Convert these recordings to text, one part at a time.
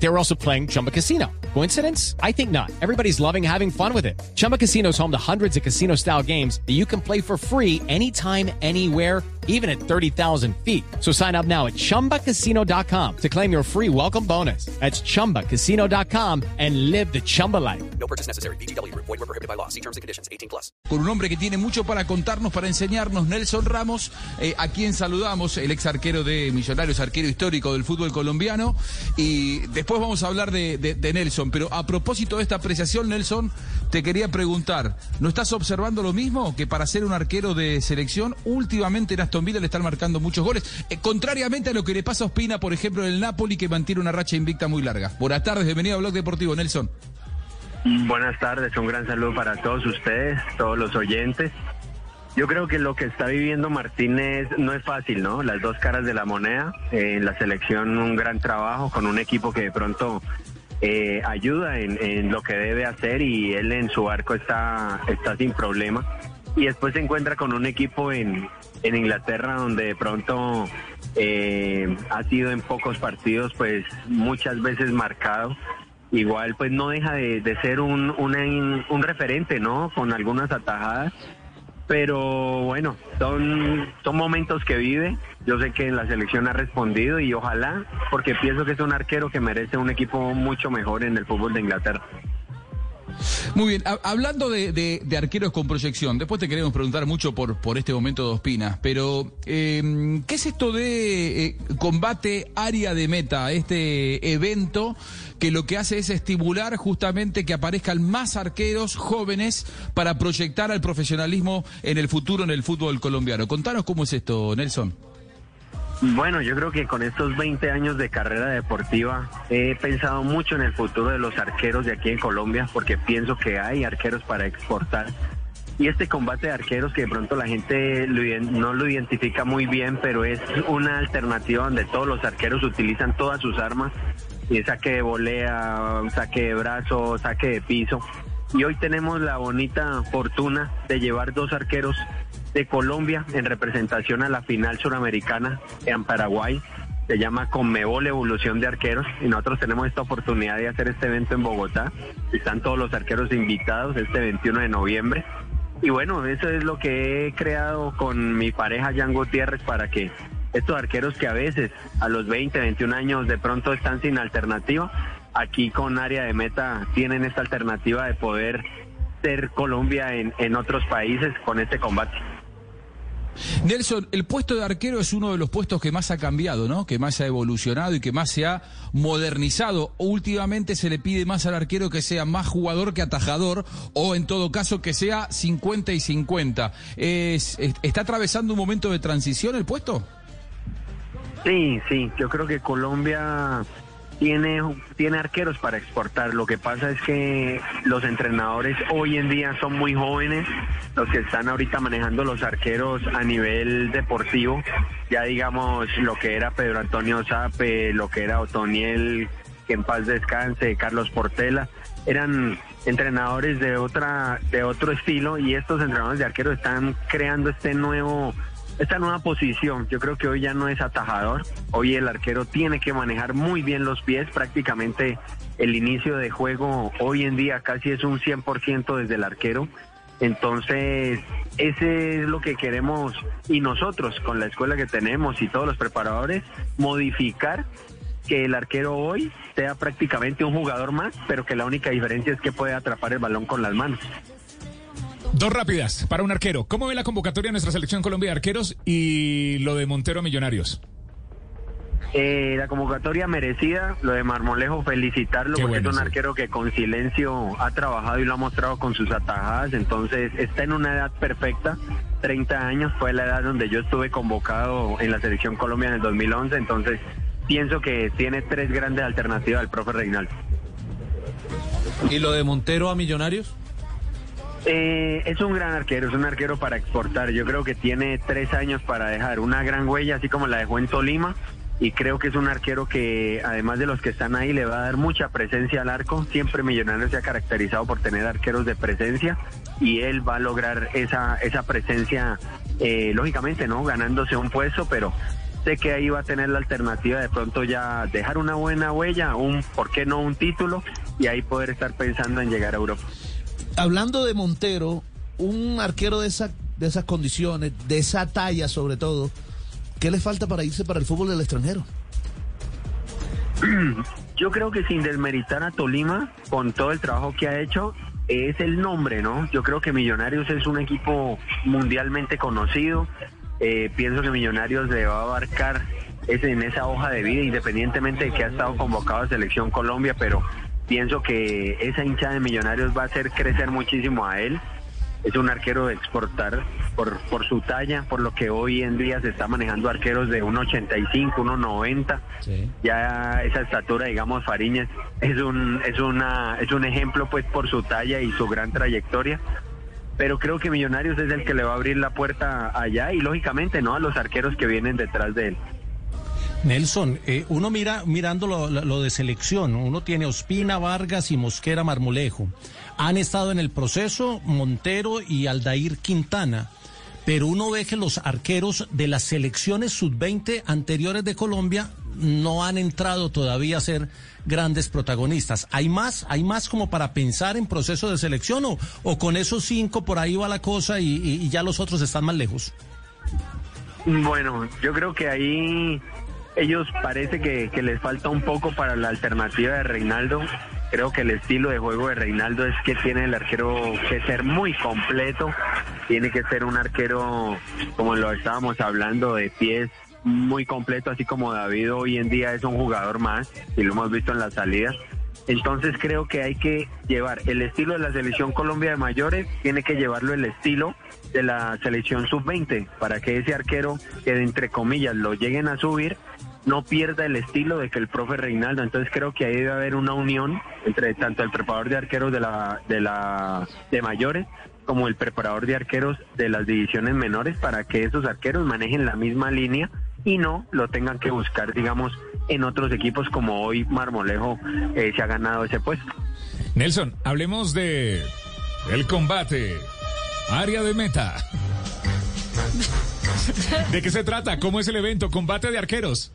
They were also playing Chumba Casino. Coincidence? I think not. Everybody's loving having fun with it. Chumba Casino is home to hundreds of casino style games that you can play for free anytime, anywhere, even at 30,000 feet. So sign up now at chumbacasino.com to claim your free welcome bonus. That's chumbacasino.com and live the Chumba life. No purchase necessary. BGW. Void were prohibited by law. See terms and conditions. 18 plus. con un hombre que tiene mucho para contarnos, para enseñarnos, Nelson Ramos, eh, a quien saludamos, el ex arquero de Millonarios, arquero histórico del fútbol colombiano. Y después vamos a hablar de Nelson. Pero a propósito de esta apreciación, Nelson, te quería preguntar, ¿no estás observando lo mismo? Que para ser un arquero de selección, últimamente en Aston Villa le están marcando muchos goles. Eh, contrariamente a lo que le pasa a Ospina, por ejemplo, en el Napoli, que mantiene una racha invicta muy larga. Buenas tardes, bienvenido a Blog Deportivo, Nelson. Buenas tardes, un gran saludo para todos ustedes, todos los oyentes. Yo creo que lo que está viviendo Martínez no es fácil, ¿no? Las dos caras de la moneda. Eh, en la selección un gran trabajo con un equipo que de pronto eh, ayuda en, lo que debe hacer y él en su arco está, está sin problema. Y después se encuentra con un equipo en, en Inglaterra donde de pronto eh, ha sido en pocos partidos pues muchas veces marcado igual pues no deja de, de ser un, una- un referente, ¿no? Con algunas atajadas. Pero bueno, son, son momentos que vive. Yo sé que la selección ha respondido y ojalá, porque pienso que es un arquero que merece un equipo mucho mejor en el fútbol de Inglaterra. Muy bien, ha- hablando de, arqueros con proyección, después te queremos preguntar mucho por, por este momento de Ospina, pero eh, ¿qué es esto de eh, combate área de meta, este evento que lo que hace es estimular justamente que aparezcan más arqueros jóvenes para proyectar al profesionalismo en el futuro en el fútbol colombiano? Contanos cómo es esto, Nelson. Bueno, yo creo que con estos 20 años de carrera deportiva he pensado mucho en el futuro de los arqueros de aquí en Colombia porque pienso que hay arqueros para exportar. Y este combate de arqueros que de pronto la gente no lo identifica muy bien, pero es una alternativa donde todos los arqueros utilizan todas sus armas, y saque de volea, saque de brazo, saque de piso. Y hoy tenemos la bonita fortuna de llevar dos arqueros de Colombia en representación a la final suramericana en Paraguay. Se llama Conmebol Evolución de Arqueros y nosotros tenemos esta oportunidad de hacer este evento en Bogotá. Están todos los arqueros invitados este 21 de noviembre. Y bueno, eso es lo que he creado con mi pareja Jan Gutiérrez para que estos arqueros que a veces a los 20, 21 años de pronto están sin alternativa, aquí con área de meta tienen esta alternativa de poder ser Colombia en, en otros países con este combate. Nelson, el puesto de arquero es uno de los puestos que más ha cambiado, ¿no? Que más ha evolucionado y que más se ha modernizado. Últimamente se le pide más al arquero que sea más jugador que atajador o en todo caso que sea 50 y 50. Es- es- ¿Está atravesando un momento de transición el puesto? Sí, sí, yo creo que Colombia tiene, tiene arqueros para exportar. Lo que pasa es que los entrenadores hoy en día son muy jóvenes, los que están ahorita manejando los arqueros a nivel deportivo. Ya digamos lo que era Pedro Antonio Zape, lo que era Otoniel, que en paz descanse, Carlos Portela, eran entrenadores de otra de otro estilo y estos entrenadores de arqueros están creando este nuevo esta nueva posición. Yo creo que hoy ya no es atajador. Hoy el arquero tiene que manejar muy bien los pies. Prácticamente el inicio de juego hoy en día casi es un 100% desde el arquero. Entonces, ese es lo que queremos y nosotros con la escuela que tenemos y todos los preparadores, modificar que el arquero hoy sea prácticamente un jugador más, pero que la única diferencia es que puede atrapar el balón con las manos. Dos rápidas para un arquero. ¿Cómo ve la convocatoria de nuestra selección Colombia de arqueros y lo de Montero a Millonarios? Eh, la convocatoria merecida, lo de Marmolejo, felicitarlo Qué porque bueno, es un sí. arquero que con silencio ha trabajado y lo ha mostrado con sus atajadas, entonces está en una edad perfecta, 30 años fue la edad donde yo estuve convocado en la selección Colombia en el 2011, entonces pienso que tiene tres grandes alternativas al profe Reinaldo. ¿Y lo de Montero a Millonarios? Eh, es un gran arquero, es un arquero para exportar. Yo creo que tiene tres años para dejar una gran huella, así como la dejó en Tolima. y creo que es un arquero que además de los que están ahí le va a dar mucha presencia al arco. Siempre Millonarios se ha caracterizado por tener arqueros de presencia y él va a lograr esa, esa presencia, eh, lógicamente, ¿no? Ganándose un puesto, pero sé que ahí va a tener la alternativa de pronto ya dejar una buena huella, un, ¿por qué no un título? Y ahí poder estar pensando en llegar a Europa. Hablando de Montero, un arquero de, esa, de esas condiciones, de esa talla sobre todo, ¿qué le falta para irse para el fútbol del extranjero? Yo creo que sin desmeritar a Tolima, con todo el trabajo que ha hecho, es el nombre, ¿no? Yo creo que Millonarios es un equipo mundialmente conocido. Eh, pienso que Millonarios le va a abarcar en esa hoja de vida, independientemente de que ha estado convocado a Selección Colombia, pero pienso que esa hincha de Millonarios va a hacer crecer muchísimo a él. Es un arquero de exportar por, por su talla, por lo que hoy en día se está manejando arqueros de 1.85, 1.90. Ya esa estatura, digamos, Fariñez es un, es, una, es un ejemplo pues por su talla y su gran trayectoria. Pero creo que Millonarios es el que le va a abrir la puerta allá y lógicamente no a los arqueros que vienen detrás de él. Nelson, eh, uno mira mirando lo, de selección, uno tiene Ospina, Vargas y Mosquera Marmolejo. Han estado en el proceso Montero y Aldair Quintana, pero uno ve que los arqueros de las selecciones sub-20 anteriores de Colombia no han entrado todavía a ser grandes protagonistas. ¿Hay más? ¿Hay más como para pensar en proceso de selección o, o con esos cinco por ahí va la cosa y, y ya los otros están más lejos? Bueno, yo creo que ahí ellos parece que, les falta un poco para la alternativa de Reinaldo. Creo que el estilo de juego de Reinaldo es que tiene el arquero que ser muy completo, tiene que ser un arquero, como lo estábamos hablando, de pies muy completo, así como David hoy en día es un jugador más, y lo hemos visto en las salidas. Entonces creo que hay que llevar el estilo de la selección Colombia de mayores, tiene que llevarlo el estilo de la selección sub-20 para que ese arquero que entre comillas lo lleguen a subir no pierda el estilo de que el profe Reinaldo. Entonces creo que ahí debe haber una unión entre tanto el preparador de arqueros de la de la de mayores como el preparador de arqueros de las divisiones menores para que esos arqueros manejen la misma línea y no lo tengan que buscar, digamos, en otros equipos como hoy Marmolejo eh, se ha ganado ese puesto. Nelson, hablemos de el combate, área de meta. ¿De qué se trata? ¿Cómo es el evento? Combate de arqueros.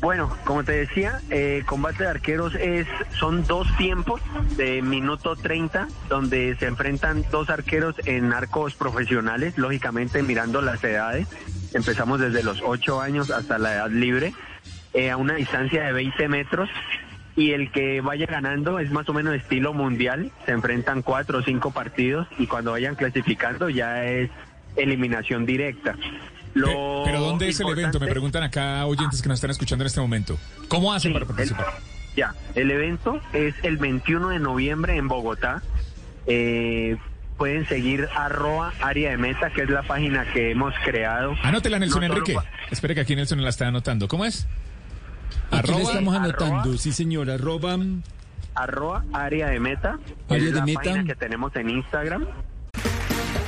Bueno, como te decía, eh, combate de arqueros es son dos tiempos de minuto 30 donde se enfrentan dos arqueros en arcos profesionales, lógicamente mirando las edades. Empezamos desde los 8 años hasta la edad libre, eh, a una distancia de 20 metros. Y el que vaya ganando es más o menos estilo mundial. Se enfrentan cuatro o cinco partidos y cuando vayan clasificando ya es eliminación directa. Lo Pero ¿dónde es el evento? Me preguntan acá oyentes que nos están escuchando en este momento. ¿Cómo hacen sí, para participar? El, ya, el evento es el 21 de noviembre en Bogotá. Eh, pueden seguir arroba área de meta, que es la página que hemos creado. Anótela, Nelson no Enrique. Espere que aquí Nelson la está anotando. ¿Cómo es? Aquí arroba, estamos anotando, arroba, sí señor, arroba... Arroba área de meta. Área es de la meta. página que tenemos en Instagram.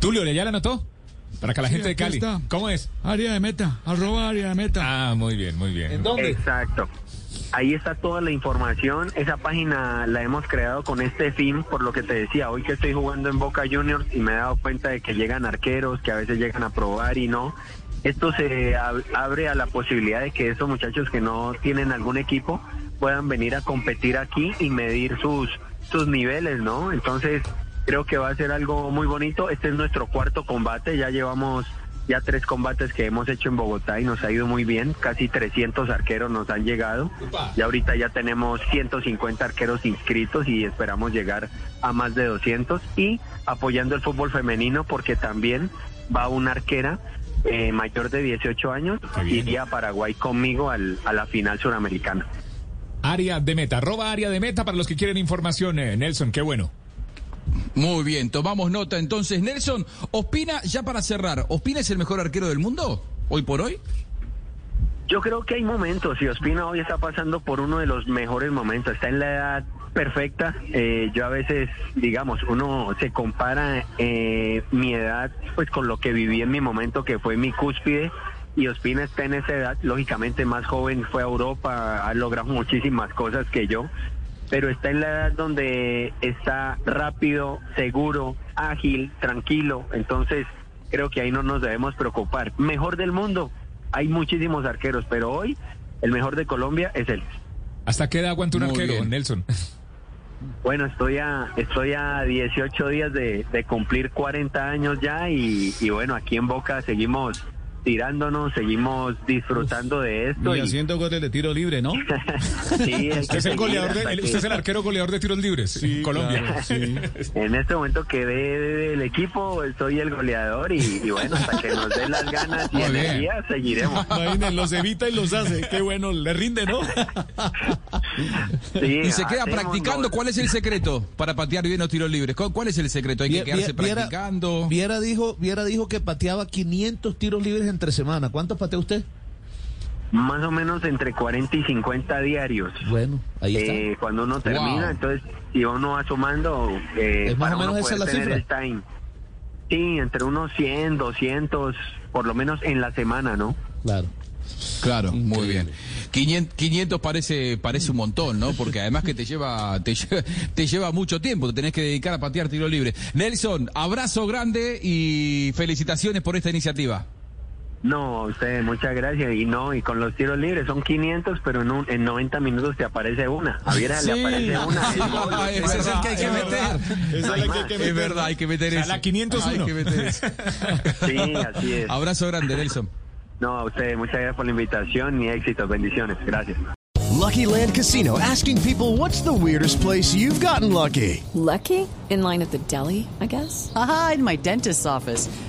Tulio, ¿ya la anotó? Para que la Sí, gente de Cali. está. ¿Cómo es? Área de meta, arroba área de meta. Ah, muy bien, muy bien. ¿En dónde? Exacto. Ahí está toda la información. Esa página la hemos creado con este fin, por lo que te decía, hoy que estoy jugando en Boca Juniors y me he dado cuenta de que llegan arqueros, que a veces llegan a probar y no. Esto se ab- abre a la posibilidad de que esos muchachos que no tienen algún equipo puedan venir a competir aquí y medir sus, sus niveles, ¿no? Entonces, creo que va a ser algo muy bonito. Este es nuestro cuarto combate, ya llevamos ya tres combates que hemos hecho en Bogotá y nos ha ido muy bien. Casi 300 arqueros nos han llegado. Y ahorita ya tenemos 150 arqueros inscritos y esperamos llegar a más de 200. Y apoyando el fútbol femenino porque también va una arquera eh, mayor de 18 años iría a Paraguay conmigo al- a la final suramericana. Área de meta, arroba área de meta para los que quieren información, eh, Nelson, qué bueno. Muy bien, tomamos nota entonces. Nelson, Ospina, ya para cerrar, ¿Ospina es el mejor arquero del mundo? ¿Hoy por hoy? Yo creo que hay momentos y Ospina hoy está pasando por uno de los mejores momentos. Está en la edad perfecta. Eh, yo a veces, digamos, uno se compara eh, mi edad pues con lo que viví en mi momento que fue mi cúspide y Ospina está en esa edad, lógicamente más joven, fue a Europa, ha logrado muchísimas cosas que yo, pero está en la edad donde está rápido, seguro, ágil, tranquilo, entonces creo que ahí no nos debemos preocupar. Mejor del mundo, hay muchísimos arqueros, pero hoy el mejor de Colombia es él. ¿Hasta qué edad aguanta un Muy arquero, bien. Nelson? Bueno, estoy a, estoy a 18 días de, de cumplir 40 años ya y, y bueno, aquí en Boca seguimos tirándonos, seguimos disfrutando de esto. Y y- haciendo goles de tiro libre, ¿no? sí, hay que Usted es, el goleador de- el- usted es el arquero goleador de tiros libres en Colombia. claro, sí. En este momento quedé del equipo, soy el goleador y, y bueno, hasta que nos den las ganas y energía, seguiremos. Imaginen, los evita y los hace. Qué bueno, le rinde, ¿no? Sí, Y se queda practicando. gol. ¿Cuál es el secreto para patear bien los tiros libres? ¿Cuál es el secreto? Hay que quedarse Viera- practicando. Viera dijo, Viera dijo que pateaba 500 tiros libres entre semana. ¿Cuántos patea usted? Más o menos entre 40 y 50 diarios. Bueno, ahí está. Eh, cuando uno termina, Wow. entonces si uno va sumando, eh, Es más para o menos uno esa poder la cifra. el time. Sí, entre unos 100, 200, por lo menos en la semana, ¿no? Claro. Claro, muy bien. 500, 500 parece parece un montón, ¿no? Porque además que te lleva, te lleva te lleva mucho tiempo, te tenés que dedicar a patear tiro libre. Nelson, abrazo grande y felicitaciones por esta iniciativa. No, usted, muchas gracias. Y no, y con los tiros libres son 500, pero en, un- en 90 minutos te aparece una. A Viera le aparece una. es es Ese es el que hay que es meter. Es que hay que Es meter. verdad, hay que meter eso. la 501. Hay que meter eso. Sí, así es. Abrazo grande, Nelson. No, a usted, muchas gracias por la invitación y éxitos, bendiciones. Gracias. Lucky Land Casino asking people what's the weirdest place you've gotten lucky? Lucky? In line at the deli, I guess? Aha, in my dentist's office.